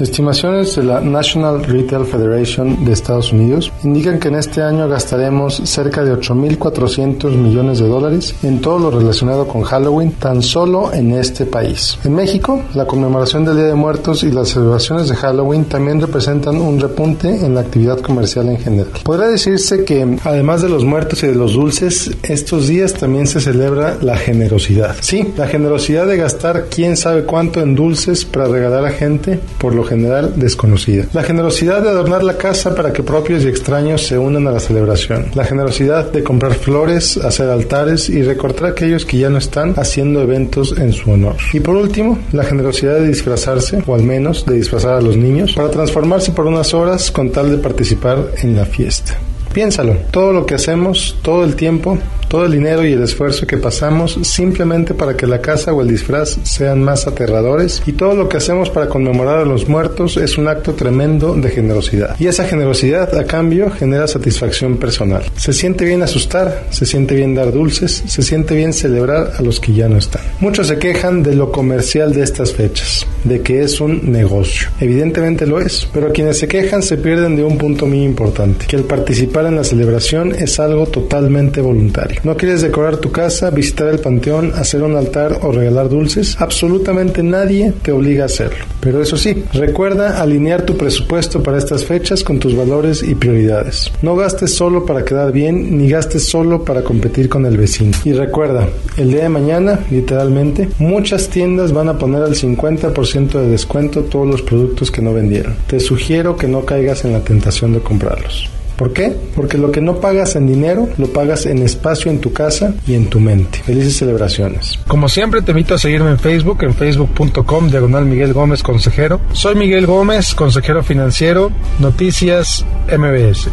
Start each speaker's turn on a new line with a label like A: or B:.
A: Estimaciones de la National Retail Federation de Estados Unidos indican que en este año gastaremos cerca de 8.400 millones de dólares en todo lo relacionado con Halloween tan solo en este país. En México, la conmemoración del Día de Muertos y las celebraciones de Halloween también representan un repunte en la actividad comercial en general. Podría decirse que además de los muertos y de los dulces, estos días también se celebra la generosidad. Sí, la generosidad de gastar quién sabe cuánto en dulces para regalar a gente, por lo general desconocida. La generosidad de adornar la casa para que propios y extraños se unan a la celebración. La generosidad de comprar flores, hacer altares y recortar a aquellos que ya no están haciendo eventos en su honor. Y por último, la generosidad de disfrazarse, o al menos de disfrazar a los niños, para transformarse por unas horas con tal de participar en la fiesta. Piénsalo, todo lo que hacemos, todo el tiempo, todo el dinero y el esfuerzo que pasamos simplemente para que la casa o el disfraz sean más aterradores y todo lo que hacemos para conmemorar a los muertos es un acto tremendo de generosidad. Y esa generosidad a cambio genera satisfacción personal. Se siente bien asustar, se siente bien dar dulces, se siente bien celebrar a los que ya no están. Muchos se quejan de lo comercial de estas fechas, de que es un negocio. Evidentemente lo es, pero quienes se quejan se pierden de un punto muy importante, que el participar en la celebración es algo totalmente voluntario. ¿No quieres decorar tu casa, visitar el panteón, hacer un altar o regalar dulces? Absolutamente nadie te obliga a hacerlo. Pero eso sí, recuerda alinear tu presupuesto para estas fechas con tus valores y prioridades. No gastes solo para quedar bien, ni gastes solo para competir con el vecino. Y recuerda, el día de mañana, literalmente, muchas tiendas van a poner al 50% de descuento todos los productos que no vendieron. Te sugiero que no caigas en la tentación de comprarlos. ¿Por qué? Porque lo que no pagas en dinero, lo pagas en espacio en tu casa y en tu mente. Felices celebraciones.
B: Como siempre, te invito a seguirme en Facebook, en facebook.com, diagonal Miguel Gómez, consejero. Soy Miguel Gómez, consejero financiero, Noticias MBS.